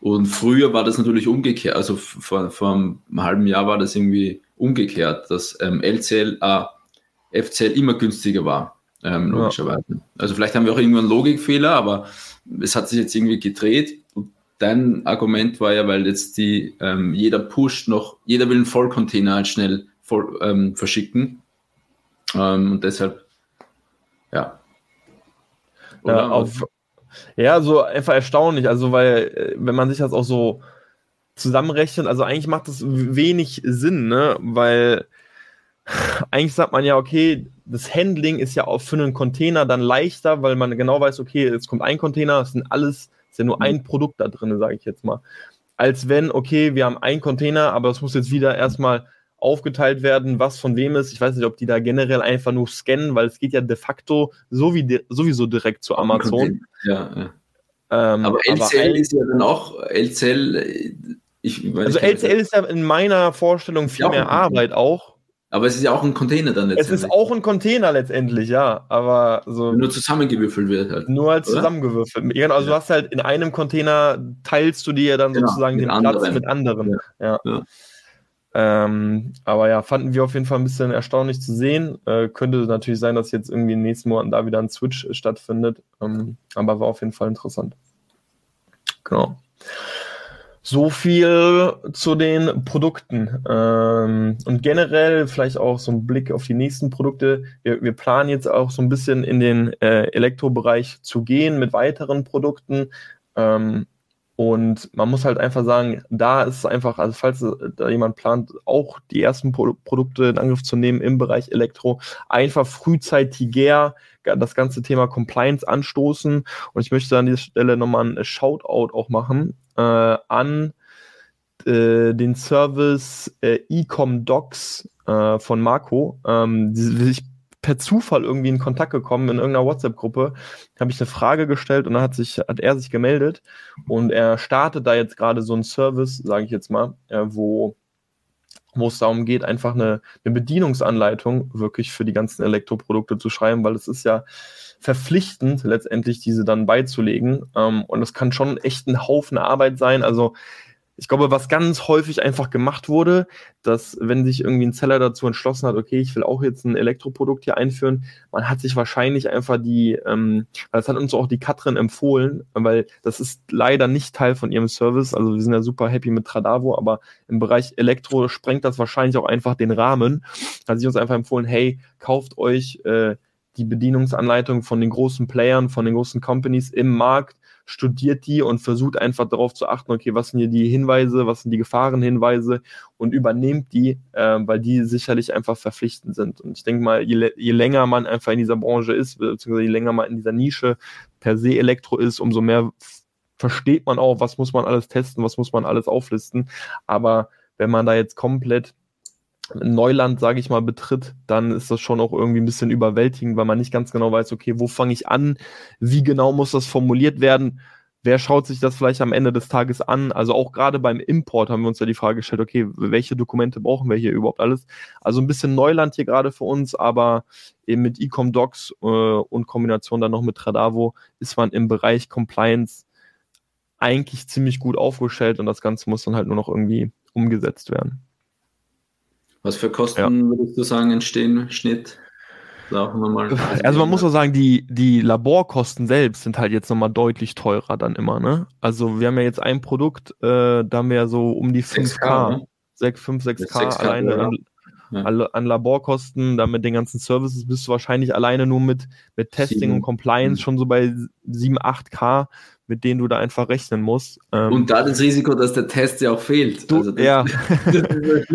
und früher war das natürlich umgekehrt, also vor, vor einem halben Jahr war das irgendwie umgekehrt, dass ähm, LCL, äh, FCL immer günstiger war, ähm, logischerweise. Ja. Also vielleicht haben wir auch irgendwann einen Logikfehler, aber es hat sich jetzt irgendwie gedreht. Und dein Argument war ja, weil jetzt die, ähm, jeder pusht noch, jeder will einen Vollcontainer halt schnell voll, ähm, verschicken. Ähm, und deshalb, ja. Ja, auf, ja, so einfach erstaunlich. Also, weil, äh, wenn man sich das auch so zusammenrechnet, also eigentlich macht das wenig Sinn, ne? Weil eigentlich sagt man ja, okay, das Handling ist ja auch für einen Container dann leichter, weil man genau weiß, okay, jetzt kommt ein Container, es sind alles, ist ja nur mhm. ein Produkt da drin, sage ich jetzt mal. Als wenn, okay, wir haben einen Container, aber es muss jetzt wieder erstmal aufgeteilt werden, was von wem ist. Ich weiß nicht, ob die da generell einfach nur scannen, weil es geht ja de facto so wie sowieso direkt zu Amazon. Ja, ja. Ähm, aber LCL aber ist ja dann auch LCL. Ich, also LCL ist ja in meiner Vorstellung viel mehr Arbeit auch. Aber es ist ja auch ein Container dann letztendlich. Es ist auch ein Container letztendlich, ja. Aber so. Nur zusammengewürfelt wird halt. Nur als oder? zusammengewürfelt. Genau, also ja. du hast halt in einem Container teilst du dir dann genau, sozusagen den anderen. Platz mit anderen. Ja. ja. Ähm, aber ja, fanden wir auf jeden Fall ein bisschen erstaunlich zu sehen. Äh, könnte natürlich sein, dass jetzt irgendwie in den nächsten Monaten da wieder ein Switch stattfindet. Ähm, aber war auf jeden Fall interessant. Genau. So viel zu den Produkten. Ähm, und generell vielleicht auch so ein Blick auf die nächsten Produkte. Wir, wir planen jetzt auch so ein bisschen in den äh, Elektrobereich zu gehen mit weiteren Produkten. Ähm, und man muss halt einfach sagen, da ist es einfach, also falls da jemand plant, auch die ersten Pro Produkte in Angriff zu nehmen im Bereich Elektro, einfach frühzeitiger das ganze Thema Compliance anstoßen. Und ich möchte an dieser Stelle nochmal ein Shoutout auch machen an äh, den Service äh, Ecom Docs äh, von Marco. Ähm, ich per Zufall irgendwie in Kontakt gekommen in irgendeiner WhatsApp-Gruppe, habe ich eine Frage gestellt und dann hat sich hat er sich gemeldet und er startet da jetzt gerade so einen Service, sage ich jetzt mal, äh, wo wo es darum geht, einfach eine, eine Bedienungsanleitung wirklich für die ganzen Elektroprodukte zu schreiben, weil es ist ja verpflichtend, letztendlich diese dann beizulegen. Ähm, und das kann schon echt ein Haufen Arbeit sein. Also ich glaube, was ganz häufig einfach gemacht wurde, dass wenn sich irgendwie ein Seller dazu entschlossen hat, okay, ich will auch jetzt ein Elektroprodukt hier einführen, man hat sich wahrscheinlich einfach die, ähm, das hat uns auch die Katrin empfohlen, weil das ist leider nicht Teil von ihrem Service. Also wir sind ja super happy mit Tradavo, aber im Bereich Elektro sprengt das wahrscheinlich auch einfach den Rahmen. Hat sie uns einfach empfohlen, hey, kauft euch äh, die Bedienungsanleitung von den großen Playern, von den großen Companies im Markt studiert die und versucht einfach darauf zu achten, okay, was sind hier die Hinweise, was sind die Gefahrenhinweise und übernehmt die, äh, weil die sicherlich einfach verpflichtend sind. Und ich denke mal, je, je länger man einfach in dieser Branche ist, beziehungsweise je länger man in dieser Nische per se Elektro ist, umso mehr versteht man auch, was muss man alles testen, was muss man alles auflisten. Aber wenn man da jetzt komplett Neuland, sage ich mal, betritt, dann ist das schon auch irgendwie ein bisschen überwältigend, weil man nicht ganz genau weiß, okay, wo fange ich an, wie genau muss das formuliert werden, wer schaut sich das vielleicht am Ende des Tages an? Also auch gerade beim Import haben wir uns ja die Frage gestellt, okay, welche Dokumente brauchen wir hier überhaupt alles? Also ein bisschen Neuland hier gerade für uns, aber eben mit Ecom Docs äh, und Kombination dann noch mit Tradavo ist man im Bereich Compliance eigentlich ziemlich gut aufgestellt und das Ganze muss dann halt nur noch irgendwie umgesetzt werden. Was für Kosten ja. würdest du sagen entstehen, Schnitt? Also man muss auch sagen, die, die Laborkosten selbst sind halt jetzt nochmal deutlich teurer dann immer, ne? Also wir haben ja jetzt ein Produkt, äh, da haben wir ja so um die 5K, 6K, ne? 6, 5, 6K, 6K alleine an, ja. an, Laborkosten, dann mit den ganzen Services bist du wahrscheinlich alleine nur mit, mit Testing 7. und Compliance mhm. schon so bei 7, 8K mit denen du da einfach rechnen musst. Ähm, und da das Risiko, dass der Test ja auch fehlt. Du, also ja.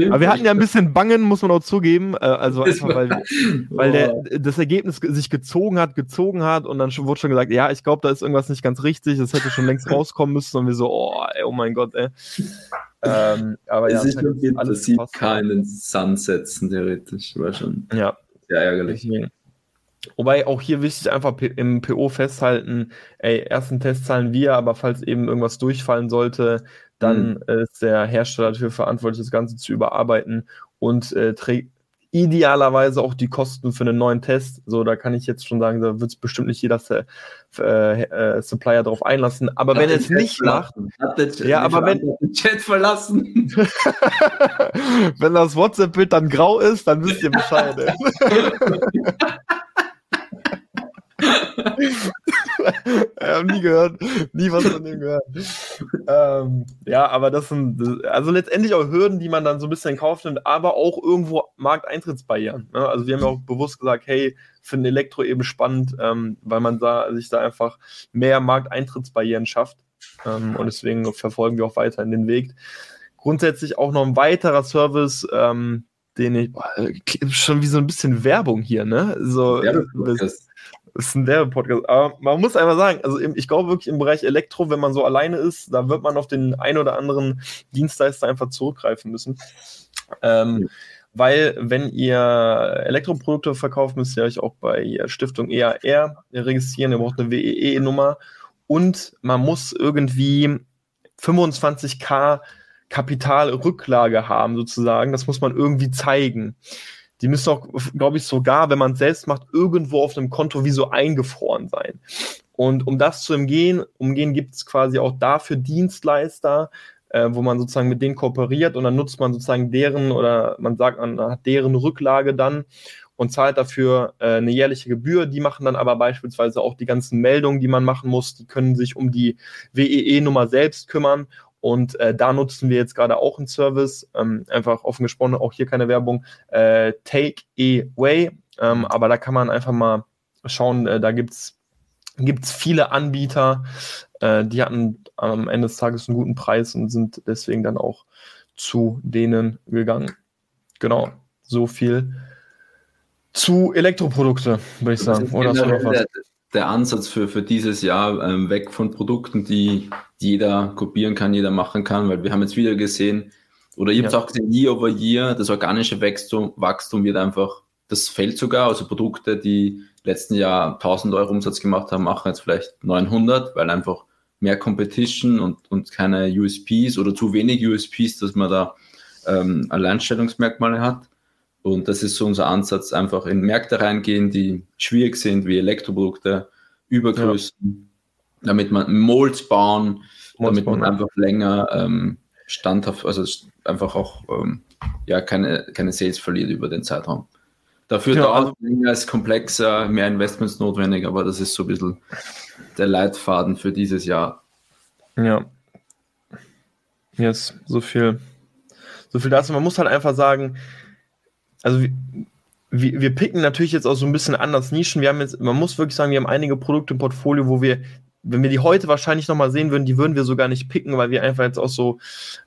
Aber wir hatten ja ein bisschen Bangen, muss man auch zugeben. Äh, also einfach, weil, weil der, das Ergebnis sich gezogen hat, gezogen hat und dann wurde schon gesagt, ja, ich glaube, da ist irgendwas nicht ganz richtig, das hätte schon längst rauskommen müssen und wir so, oh, ey, oh mein Gott, ey. Ähm, aber es ja, ist schon alles sieht keinen Sand setzen, theoretisch. War schon ja. sehr ärgerlich. Deswegen. Wobei auch hier wichtig einfach im PO festhalten, ey, ersten Test zahlen wir, aber falls eben irgendwas durchfallen sollte, dann mhm. ist der Hersteller dafür verantwortlich, das Ganze zu überarbeiten und äh, trägt idealerweise auch die Kosten für einen neuen Test. So, da kann ich jetzt schon sagen, da wird es bestimmt nicht jeder äh, äh, Supplier darauf einlassen. Aber hat wenn es nicht macht, ja, aber wenn den Chat verlassen, wenn das WhatsApp-Bild dann grau ist, dann wisst ihr Bescheid. ich habe nie gehört, nie was von dem gehört. Ähm, ja, aber das sind also letztendlich auch Hürden, die man dann so ein bisschen kauft, aber auch irgendwo Markteintrittsbarrieren. Ne? Also wir haben ja auch bewusst gesagt, hey, finden Elektro eben spannend, ähm, weil man da sich da einfach mehr Markteintrittsbarrieren schafft. Ähm, und deswegen verfolgen wir auch weiter in den Weg. Grundsätzlich auch noch ein weiterer Service, ähm, den ich boah, schon wie so ein bisschen Werbung hier, ne? So, ja, das, das ist ein Werbepodcast. Aber man muss einfach sagen, also ich glaube wirklich im Bereich Elektro, wenn man so alleine ist, da wird man auf den ein oder anderen Dienstleister einfach zurückgreifen müssen. Ähm, ja. Weil, wenn ihr Elektroprodukte verkauft, müsst ihr euch auch bei Stiftung EAR registrieren. Ihr braucht eine WEE-Nummer und man muss irgendwie 25k Kapitalrücklage haben, sozusagen. Das muss man irgendwie zeigen die müssen auch, glaube ich, sogar, wenn man es selbst macht, irgendwo auf einem Konto wie so eingefroren sein. Und um das zu umgehen, umgehen gibt es quasi auch dafür Dienstleister, äh, wo man sozusagen mit denen kooperiert und dann nutzt man sozusagen deren oder man sagt, man hat deren Rücklage dann und zahlt dafür äh, eine jährliche Gebühr. Die machen dann aber beispielsweise auch die ganzen Meldungen, die man machen muss. Die können sich um die WEE-Nummer selbst kümmern und äh, da nutzen wir jetzt gerade auch einen Service, ähm, einfach offen gesprochen, auch hier keine Werbung, äh, Take Away. Ähm, mhm. aber da kann man einfach mal schauen, äh, da gibt es viele Anbieter, äh, die hatten am Ende des Tages einen guten Preis und sind deswegen dann auch zu denen gegangen. Genau, so viel zu Elektroprodukte, würde ich sagen. Oder du noch was? Der Ansatz für, für dieses Jahr ähm, weg von Produkten, die jeder kopieren kann, jeder machen kann, weil wir haben jetzt wieder gesehen, oder ihr habt ja. auch gesehen, Year over Year, das organische Wachstum, Wachstum wird einfach, das fällt sogar, also Produkte, die letzten Jahr 1000 Euro Umsatz gemacht haben, machen jetzt vielleicht 900, weil einfach mehr Competition und, und keine USPs oder zu wenig USPs, dass man da ähm, Alleinstellungsmerkmale hat. Und das ist so unser Ansatz, einfach in Märkte reingehen, die schwierig sind, wie Elektroprodukte, Übergrößen, ja. damit man Molds bauen, Molds damit bauen, man einfach länger ähm, standhaft, also einfach auch ähm, ja, keine, keine Sales verliert über den Zeitraum. Dafür ja, dauert also, es komplexer, mehr Investments notwendig, aber das ist so ein bisschen der Leitfaden für dieses Jahr. Ja. Yes, so viel. So viel dazu. Man muss halt einfach sagen, also wir, wir picken natürlich jetzt auch so ein bisschen anders Nischen. Wir haben jetzt, man muss wirklich sagen, wir haben einige Produkte im Portfolio, wo wir wenn wir die heute wahrscheinlich nochmal sehen würden, die würden wir sogar nicht picken, weil wir einfach jetzt auch so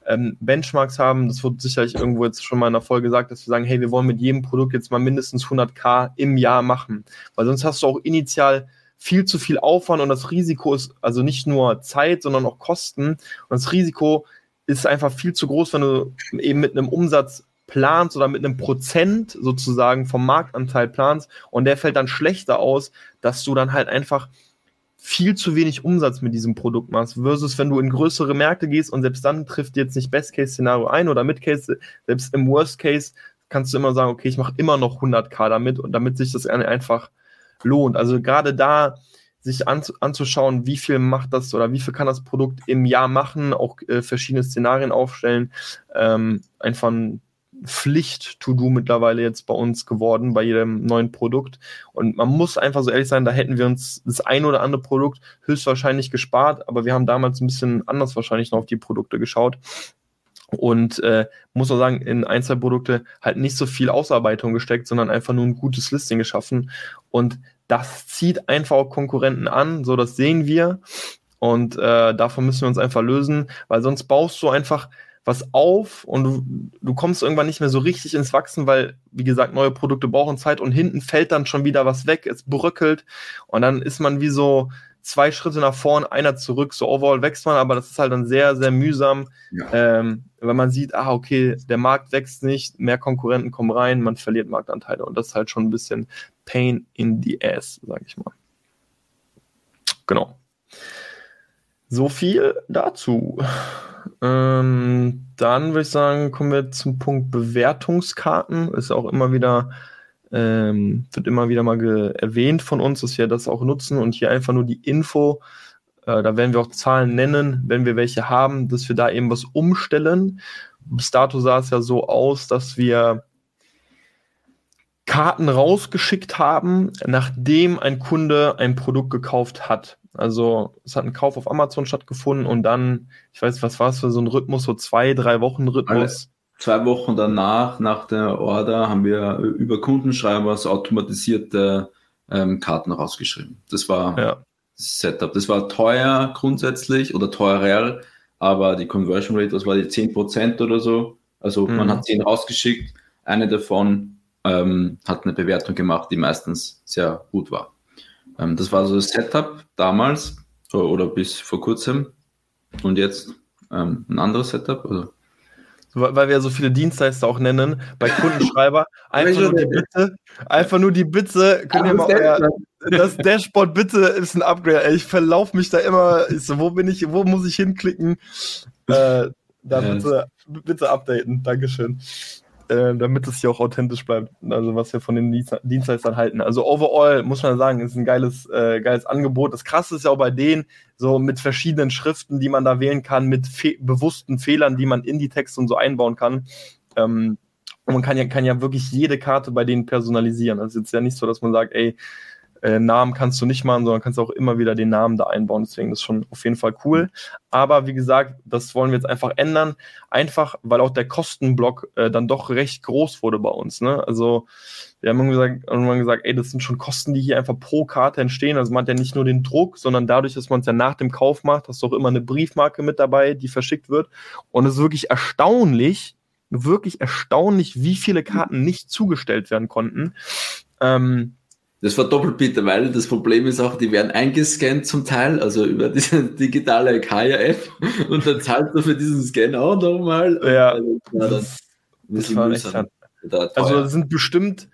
ähm, Benchmarks haben. Das wurde sicherlich irgendwo jetzt schon mal in der Folge gesagt, dass wir sagen, hey, wir wollen mit jedem Produkt jetzt mal mindestens 100k im Jahr machen, weil sonst hast du auch initial viel zu viel Aufwand und das Risiko ist also nicht nur Zeit, sondern auch Kosten. Und das Risiko ist einfach viel zu groß, wenn du eben mit einem Umsatz planst oder mit einem Prozent sozusagen vom Marktanteil planst und der fällt dann schlechter aus, dass du dann halt einfach viel zu wenig Umsatz mit diesem Produkt machst, versus wenn du in größere Märkte gehst und selbst dann trifft jetzt nicht Best-Case-Szenario ein oder Mid-Case, selbst im Worst-Case kannst du immer sagen, okay, ich mache immer noch 100k damit und damit sich das einfach lohnt. Also gerade da sich an, anzuschauen, wie viel macht das oder wie viel kann das Produkt im Jahr machen, auch äh, verschiedene Szenarien aufstellen, ähm, einfach ein Pflicht-To-Do mittlerweile jetzt bei uns geworden, bei jedem neuen Produkt. Und man muss einfach so ehrlich sein, da hätten wir uns das ein oder andere Produkt höchstwahrscheinlich gespart, aber wir haben damals ein bisschen anders wahrscheinlich noch auf die Produkte geschaut. Und äh, muss auch sagen, in Einzelprodukte halt nicht so viel Ausarbeitung gesteckt, sondern einfach nur ein gutes Listing geschaffen. Und das zieht einfach auch Konkurrenten an, so das sehen wir. Und äh, davon müssen wir uns einfach lösen, weil sonst baust du einfach was auf und du, du kommst irgendwann nicht mehr so richtig ins Wachsen, weil, wie gesagt, neue Produkte brauchen Zeit und hinten fällt dann schon wieder was weg, es bröckelt und dann ist man wie so zwei Schritte nach vorn, einer zurück. So overall wächst man, aber das ist halt dann sehr, sehr mühsam, ja. ähm, weil man sieht, ah, okay, der Markt wächst nicht, mehr Konkurrenten kommen rein, man verliert Marktanteile und das ist halt schon ein bisschen Pain in the Ass, sag ich mal. Genau. So viel dazu. Ähm, dann würde ich sagen, kommen wir zum Punkt Bewertungskarten. Ist auch immer wieder, ähm, wird immer wieder mal erwähnt von uns, dass wir das auch nutzen und hier einfach nur die Info, äh, da werden wir auch Zahlen nennen, wenn wir welche haben, dass wir da eben was umstellen. Bis dato sah es ja so aus, dass wir Karten rausgeschickt haben, nachdem ein Kunde ein Produkt gekauft hat. Also es hat ein Kauf auf Amazon stattgefunden und dann, ich weiß, was war es für so ein Rhythmus, so zwei, drei Wochen Rhythmus. Zwei Wochen danach, nach der Order, haben wir über Kundenschreiber so automatisierte ähm, Karten rausgeschrieben. Das war ja. das Setup. Das war teuer grundsätzlich oder teurer, aber die Conversion Rate, das war die 10% oder so. Also mhm. man hat 10 rausgeschickt, eine davon ähm, hat eine Bewertung gemacht, die meistens sehr gut war. Ähm, das war so das Setup damals oder bis vor kurzem und jetzt ähm, ein anderes Setup. Also. Weil wir so viele Dienstleister auch nennen, bei Kundenschreiber, einfach nur die Bitte, einfach nur die Bitte, könnt ihr mal euer, das Dashboard bitte ist ein Upgrade. Ey, ich verlaufe mich da immer. So, wo bin ich, wo muss ich hinklicken? Äh, da bitte, bitte updaten. Dankeschön äh, damit es hier auch authentisch bleibt, also was wir von den Dienstleistern halten. Also overall muss man sagen, ist ein geiles, äh, geiles Angebot. Das krasse ist ja auch bei denen, so mit verschiedenen Schriften, die man da wählen kann, mit fe bewussten Fehlern, die man in die Texte und so einbauen kann. Ähm, und man kann ja, kann ja wirklich jede Karte bei denen personalisieren. Also es ist ja nicht so, dass man sagt, ey, äh, Namen kannst du nicht machen, sondern kannst auch immer wieder den Namen da einbauen. Deswegen ist schon auf jeden Fall cool. Aber wie gesagt, das wollen wir jetzt einfach ändern. Einfach, weil auch der Kostenblock äh, dann doch recht groß wurde bei uns. Ne? Also wir haben gesagt, irgendwann gesagt, ey, das sind schon Kosten, die hier einfach pro Karte entstehen. Also man hat ja nicht nur den Druck, sondern dadurch, dass man es ja nach dem Kauf macht, hast du auch immer eine Briefmarke mit dabei, die verschickt wird. Und es ist wirklich erstaunlich, wirklich erstaunlich, wie viele Karten nicht zugestellt werden konnten. Ähm, das war doppelt bitter, weil das Problem ist auch, die werden eingescannt zum Teil, also über diese digitale Kaya-App und dann zahlst du für diesen Scan auch nochmal. Ja, also, das, das war echt Also das sind bestimmt,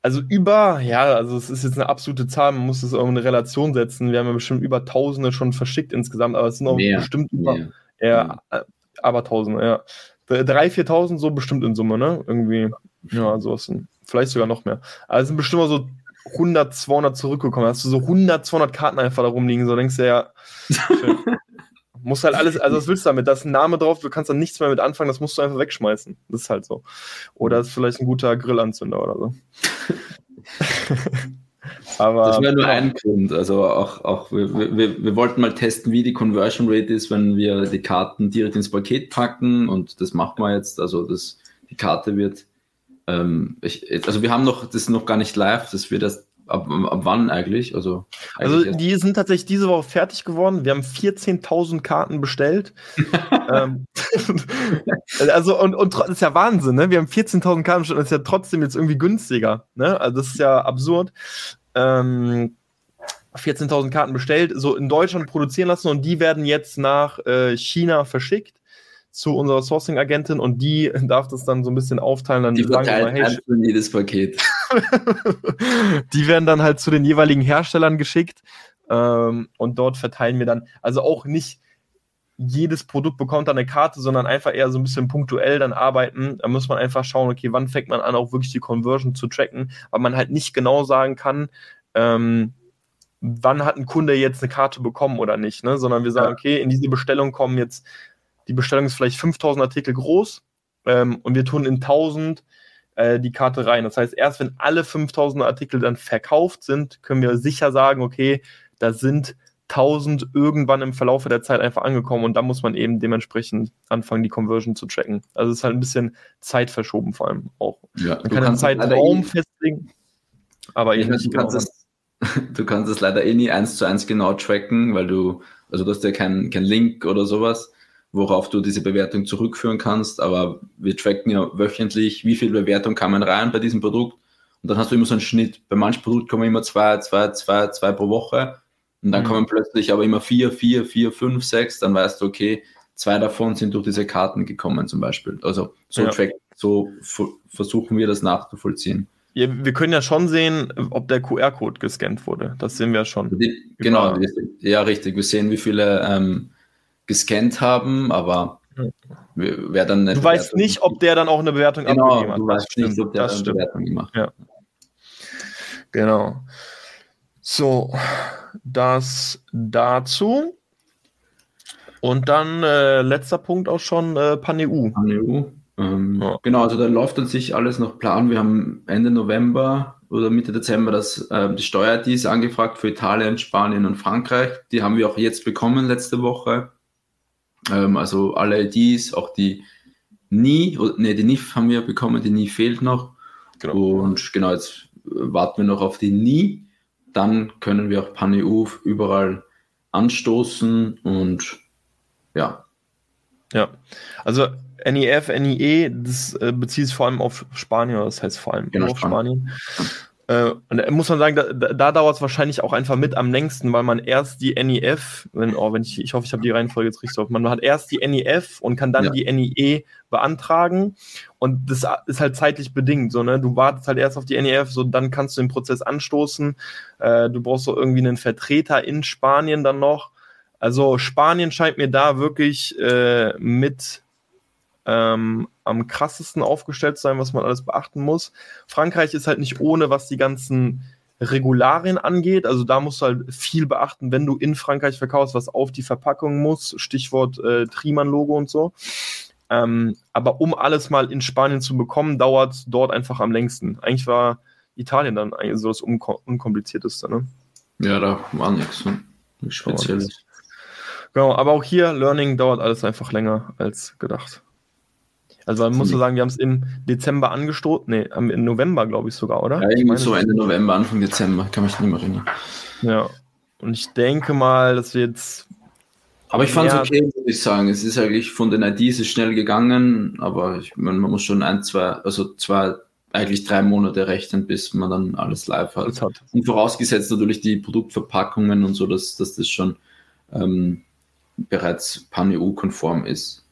also über, ja, also es ist jetzt eine absolute Zahl, man muss es auch in eine Relation setzen. Wir haben ja bestimmt über Tausende schon verschickt insgesamt, aber es sind auch mehr, bestimmt über, mehr. ja, ja, aber Tausende, ja. Drei, viertausend so bestimmt in Summe, ne? Irgendwie, ja, sowas. Sind vielleicht sogar noch mehr. Es sind bestimmt mal so 100, 200 zurückgekommen. Hast du so 100, 200 Karten einfach da rumliegen, so denkst du ja, muss halt alles, also was willst du damit? Da ist ein Name drauf, du kannst dann nichts mehr mit anfangen, das musst du einfach wegschmeißen. Das ist halt so. Oder ist vielleicht ein guter Grillanzünder oder so. Aber, das wäre nur ein Grund. Also auch, auch wir, wir, wir, wollten mal testen, wie die Conversion Rate ist, wenn wir die Karten direkt ins Paket packen und das machen wir jetzt. Also das, die Karte wird, ähm, ich, also wir haben noch, das ist noch gar nicht live, das wird erst Ab, ab, wann eigentlich? Also, eigentlich also die sind tatsächlich diese Woche fertig geworden. Wir haben 14.000 Karten bestellt. ähm, also und, und das ist ja Wahnsinn, ne? Wir haben 14.000 Karten bestellt und das ist ja trotzdem jetzt irgendwie günstiger. Ne? Also das ist ja absurd. Ähm, 14.000 Karten bestellt, so in Deutschland produzieren lassen und die werden jetzt nach äh, China verschickt zu unserer Sourcing-Agentin und die darf das dann so ein bisschen aufteilen. Dann die verteilt mal, hey, jedes Paket. die werden dann halt zu den jeweiligen Herstellern geschickt ähm, und dort verteilen wir dann, also auch nicht jedes Produkt bekommt dann eine Karte, sondern einfach eher so ein bisschen punktuell dann arbeiten. Da muss man einfach schauen, okay, wann fängt man an, auch wirklich die Conversion zu tracken, weil man halt nicht genau sagen kann, ähm, wann hat ein Kunde jetzt eine Karte bekommen oder nicht, ne? sondern wir sagen, okay, in diese Bestellung kommen jetzt die Bestellung ist vielleicht 5000 Artikel groß ähm, und wir tun in 1000 äh, die Karte rein. Das heißt, erst wenn alle 5000 Artikel dann verkauft sind, können wir sicher sagen, okay, da sind 1000 irgendwann im Verlauf der Zeit einfach angekommen und da muss man eben dementsprechend anfangen, die Conversion zu tracken. Also es ist halt ein bisschen Zeit verschoben vor allem auch. Ja, man kann einen Zeitraum eh, festlegen, aber eben nicht genau. Es, du kannst es leider eh nie eins zu eins genau tracken, weil du, also du hast ja keinen kein Link oder sowas worauf du diese Bewertung zurückführen kannst. Aber wir tracken ja wöchentlich, wie viel Bewertung kann man rein bei diesem Produkt. Und dann hast du immer so einen Schnitt. Bei manchen Produkten kommen immer zwei, zwei, zwei, zwei pro Woche. Und dann mhm. kommen plötzlich aber immer vier, vier, vier, fünf, sechs. Dann weißt du, okay, zwei davon sind durch diese Karten gekommen zum Beispiel. Also so, ja. track, so versuchen wir das nachzuvollziehen. Ja, wir können ja schon sehen, ob der QR-Code gescannt wurde. Das sehen wir schon. Die, genau, ja, richtig. Wir sehen, wie viele ähm, gescannt haben, aber wer dann Du weißt nicht, ob der dann auch eine Bewertung genau, abgegeben hat. Du weißt nicht, ob der eine Bewertung gemacht hat. Ja. Genau. So, das dazu. Und dann äh, letzter Punkt auch schon äh, PanEU. PanEU. Ähm, ja. Genau, also da läuft an sich alles nach Plan. Wir haben Ende November oder Mitte Dezember das, äh, die Steuer-IDs angefragt für Italien, Spanien und Frankreich. Die haben wir auch jetzt bekommen letzte Woche. Ähm, also alle IDs, auch die NI, ne, die NIF haben wir bekommen, die NI fehlt noch. Genau. Und genau, jetzt warten wir noch auf die NI. Dann können wir auch PanEU überall anstoßen und ja. Ja, also NIF, NIE, das äh, bezieht sich vor allem auf Spanien, das heißt vor allem genau, auf Spanien. Spanien. Äh, und da muss man sagen, da, da dauert es wahrscheinlich auch einfach mit am längsten, weil man erst die NEF, wenn, oh, wenn ich, ich hoffe, ich habe die Reihenfolge jetzt richtig drauf, man hat erst die NEF und kann dann ja. die NIE beantragen. Und das ist halt zeitlich bedingt. So, ne? Du wartest halt erst auf die NEF, so dann kannst du den Prozess anstoßen. Äh, du brauchst so irgendwie einen Vertreter in Spanien dann noch. Also Spanien scheint mir da wirklich äh, mit ähm, am krassesten aufgestellt sein, was man alles beachten muss. Frankreich ist halt nicht ohne, was die ganzen Regularien angeht. Also da musst du halt viel beachten, wenn du in Frankreich verkaufst, was auf die Verpackung muss. Stichwort äh, Triman-Logo und so. Ähm, aber um alles mal in Spanien zu bekommen, dauert es dort einfach am längsten. Eigentlich war Italien dann eigentlich so das unkomplizierteste. Ne? Ja, da war nichts. Ne? Nichts Spezielles. Genau, aber auch hier, Learning dauert alles einfach länger als gedacht. Also man muss so sagen, wir haben es im Dezember angestoßen, nee, im November, glaube ich sogar, oder? Ja, irgendwie so Ende November, Anfang Dezember, kann mich nicht mehr erinnern. Ja, und ich denke mal, dass wir jetzt. Aber ich fand es okay, muss ich sagen. Es ist eigentlich von den IDs ist schnell gegangen, aber ich, man, man muss schon ein, zwei, also zwei, eigentlich drei Monate rechnen, bis man dann alles live hat. hat. Und vorausgesetzt natürlich die Produktverpackungen und so, dass, dass das schon ähm, bereits pan-EU-konform ist.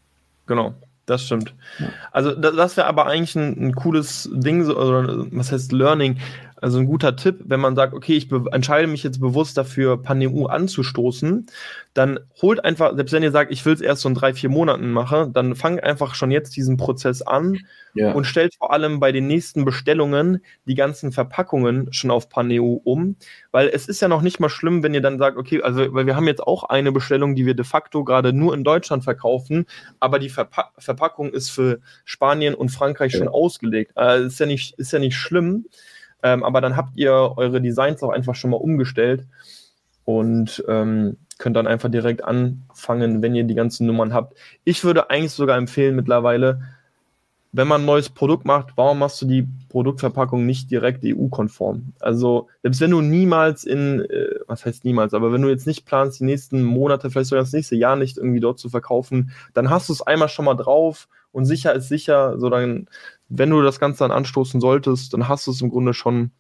Genau. Das stimmt. Ja. Also das, das wäre aber eigentlich ein, ein, cooles Ding, so, oder was heißt Learning. Also ein guter Tipp, wenn man sagt, okay, ich entscheide mich jetzt bewusst dafür, Paneu anzustoßen, dann holt einfach, selbst wenn ihr sagt, ich will es erst so in drei, vier Monaten machen, dann fangt einfach schon jetzt diesen Prozess an ja. und stellt vor allem bei den nächsten Bestellungen die ganzen Verpackungen schon auf Paneu um, weil es ist ja noch nicht mal schlimm, wenn ihr dann sagt, okay, also, weil wir haben jetzt auch eine Bestellung, die wir de facto gerade nur in Deutschland verkaufen, aber die Verpa Verpackung ist für Spanien und Frankreich ja. schon ausgelegt. Äh, ist ja nicht, ist ja nicht schlimm. Ähm, aber dann habt ihr eure Designs auch einfach schon mal umgestellt und ähm, könnt dann einfach direkt anfangen, wenn ihr die ganzen Nummern habt. Ich würde eigentlich sogar empfehlen mittlerweile, wenn man ein neues Produkt macht, warum machst du die Produktverpackung nicht direkt EU-konform? Also, selbst wenn du niemals in, äh, was heißt niemals, aber wenn du jetzt nicht planst, die nächsten Monate, vielleicht sogar das nächste Jahr nicht irgendwie dort zu verkaufen, dann hast du es einmal schon mal drauf und sicher ist sicher, so dann, wenn du das Ganze dann anstoßen solltest, dann hast du es im Grunde schon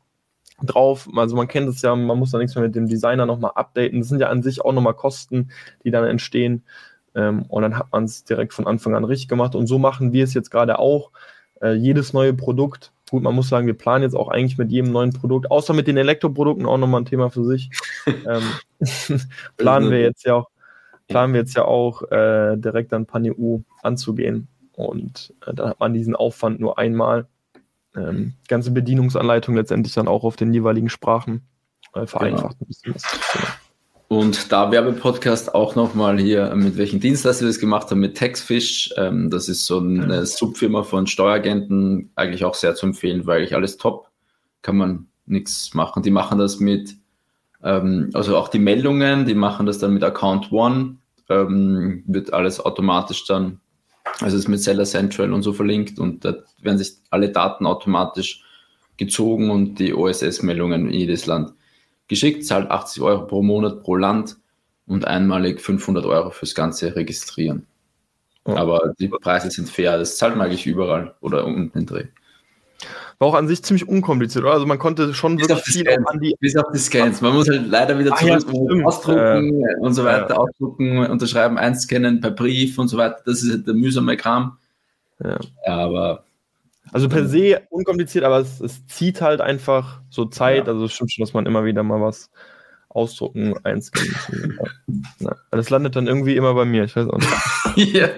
drauf. Also man kennt es ja, man muss da nichts mehr mit dem Designer nochmal updaten. Das sind ja an sich auch nochmal Kosten, die dann entstehen. Ähm, und dann hat man es direkt von Anfang an richtig gemacht. Und so machen wir es jetzt gerade auch. Äh, jedes neue Produkt, gut, man muss sagen, wir planen jetzt auch eigentlich mit jedem neuen Produkt, außer mit den Elektroprodukten auch nochmal ein Thema für sich. ähm, planen wir jetzt ja auch, planen wir jetzt ja auch äh, direkt an PanEU anzugehen. Und äh, dann hat man diesen Aufwand nur einmal. Ähm, ganze Bedienungsanleitung letztendlich dann auch auf den jeweiligen Sprachen äh, vereinfacht genau. Genau. Und da Werbepodcast auch nochmal hier, mit welchen Dienstleister wir das gemacht haben, mit Taxfish. Ähm, das ist so eine Subfirma von Steueragenten, eigentlich auch sehr zu empfehlen, weil eigentlich alles top, kann man nichts machen. Die machen das mit, ähm, also auch die Meldungen, die machen das dann mit Account One, ähm, wird alles automatisch dann, also ist mit Seller Central und so verlinkt und da werden sich alle Daten automatisch gezogen und die OSS-Meldungen in jedes Land geschickt, zahlt 80 Euro pro Monat pro Land und einmalig 500 Euro fürs ganze Registrieren. Oh. Aber die Preise sind fair, das zahlt man eigentlich überall oder um den Dreh. War auch an sich ziemlich unkompliziert, oder? Also man konnte schon bis wirklich viel Scans, an die. Bis auf die Scans. Man muss halt leider wieder zurück ja, ausdrucken äh, und so weiter, ja. ausdrucken, unterschreiben, einscannen per Brief und so weiter. Das ist halt der mühsame Kram. Ja. Aber also per se unkompliziert, aber es, es zieht halt einfach so Zeit. Also es stimmt schon, dass man immer wieder mal was ausdrucken, einscannen. ja. Das landet dann irgendwie immer bei mir, ich weiß auch nicht. ja,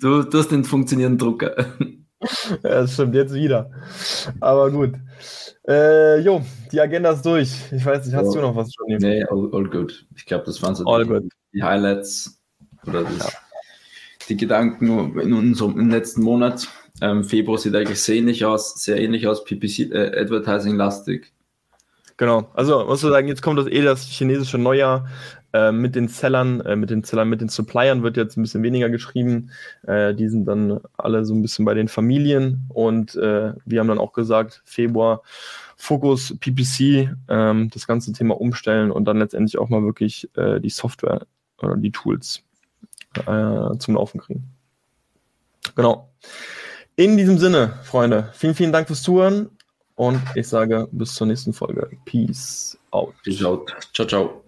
du, du hast den funktionierenden Drucker. Ja, das stimmt, jetzt wieder. Aber gut. Äh, jo, die Agenda ist durch. Ich weiß nicht, hast oh. du noch was schon? Nee, all, all good. Ich glaube, das waren so die, die Highlights oder das, ja. die Gedanken in unserem im letzten Monat. Ähm, Februar sieht eigentlich sehr ähnlich aus, sehr ähnlich aus, PPC äh, Advertising lastig. Genau, also muss du sagen, jetzt kommt das eh das chinesische Neujahr. Äh, mit den Sellern, äh, mit den Sellern, mit den Suppliern wird jetzt ein bisschen weniger geschrieben. Äh, die sind dann alle so ein bisschen bei den Familien und äh, wir haben dann auch gesagt, Februar Fokus PPC, ähm, das ganze Thema umstellen und dann letztendlich auch mal wirklich äh, die Software oder die Tools zum Laufen kriegen. Genau. In diesem Sinne, Freunde, vielen, vielen Dank fürs Zuhören und ich sage bis zur nächsten Folge. Peace out. Peace out. Ciao, ciao.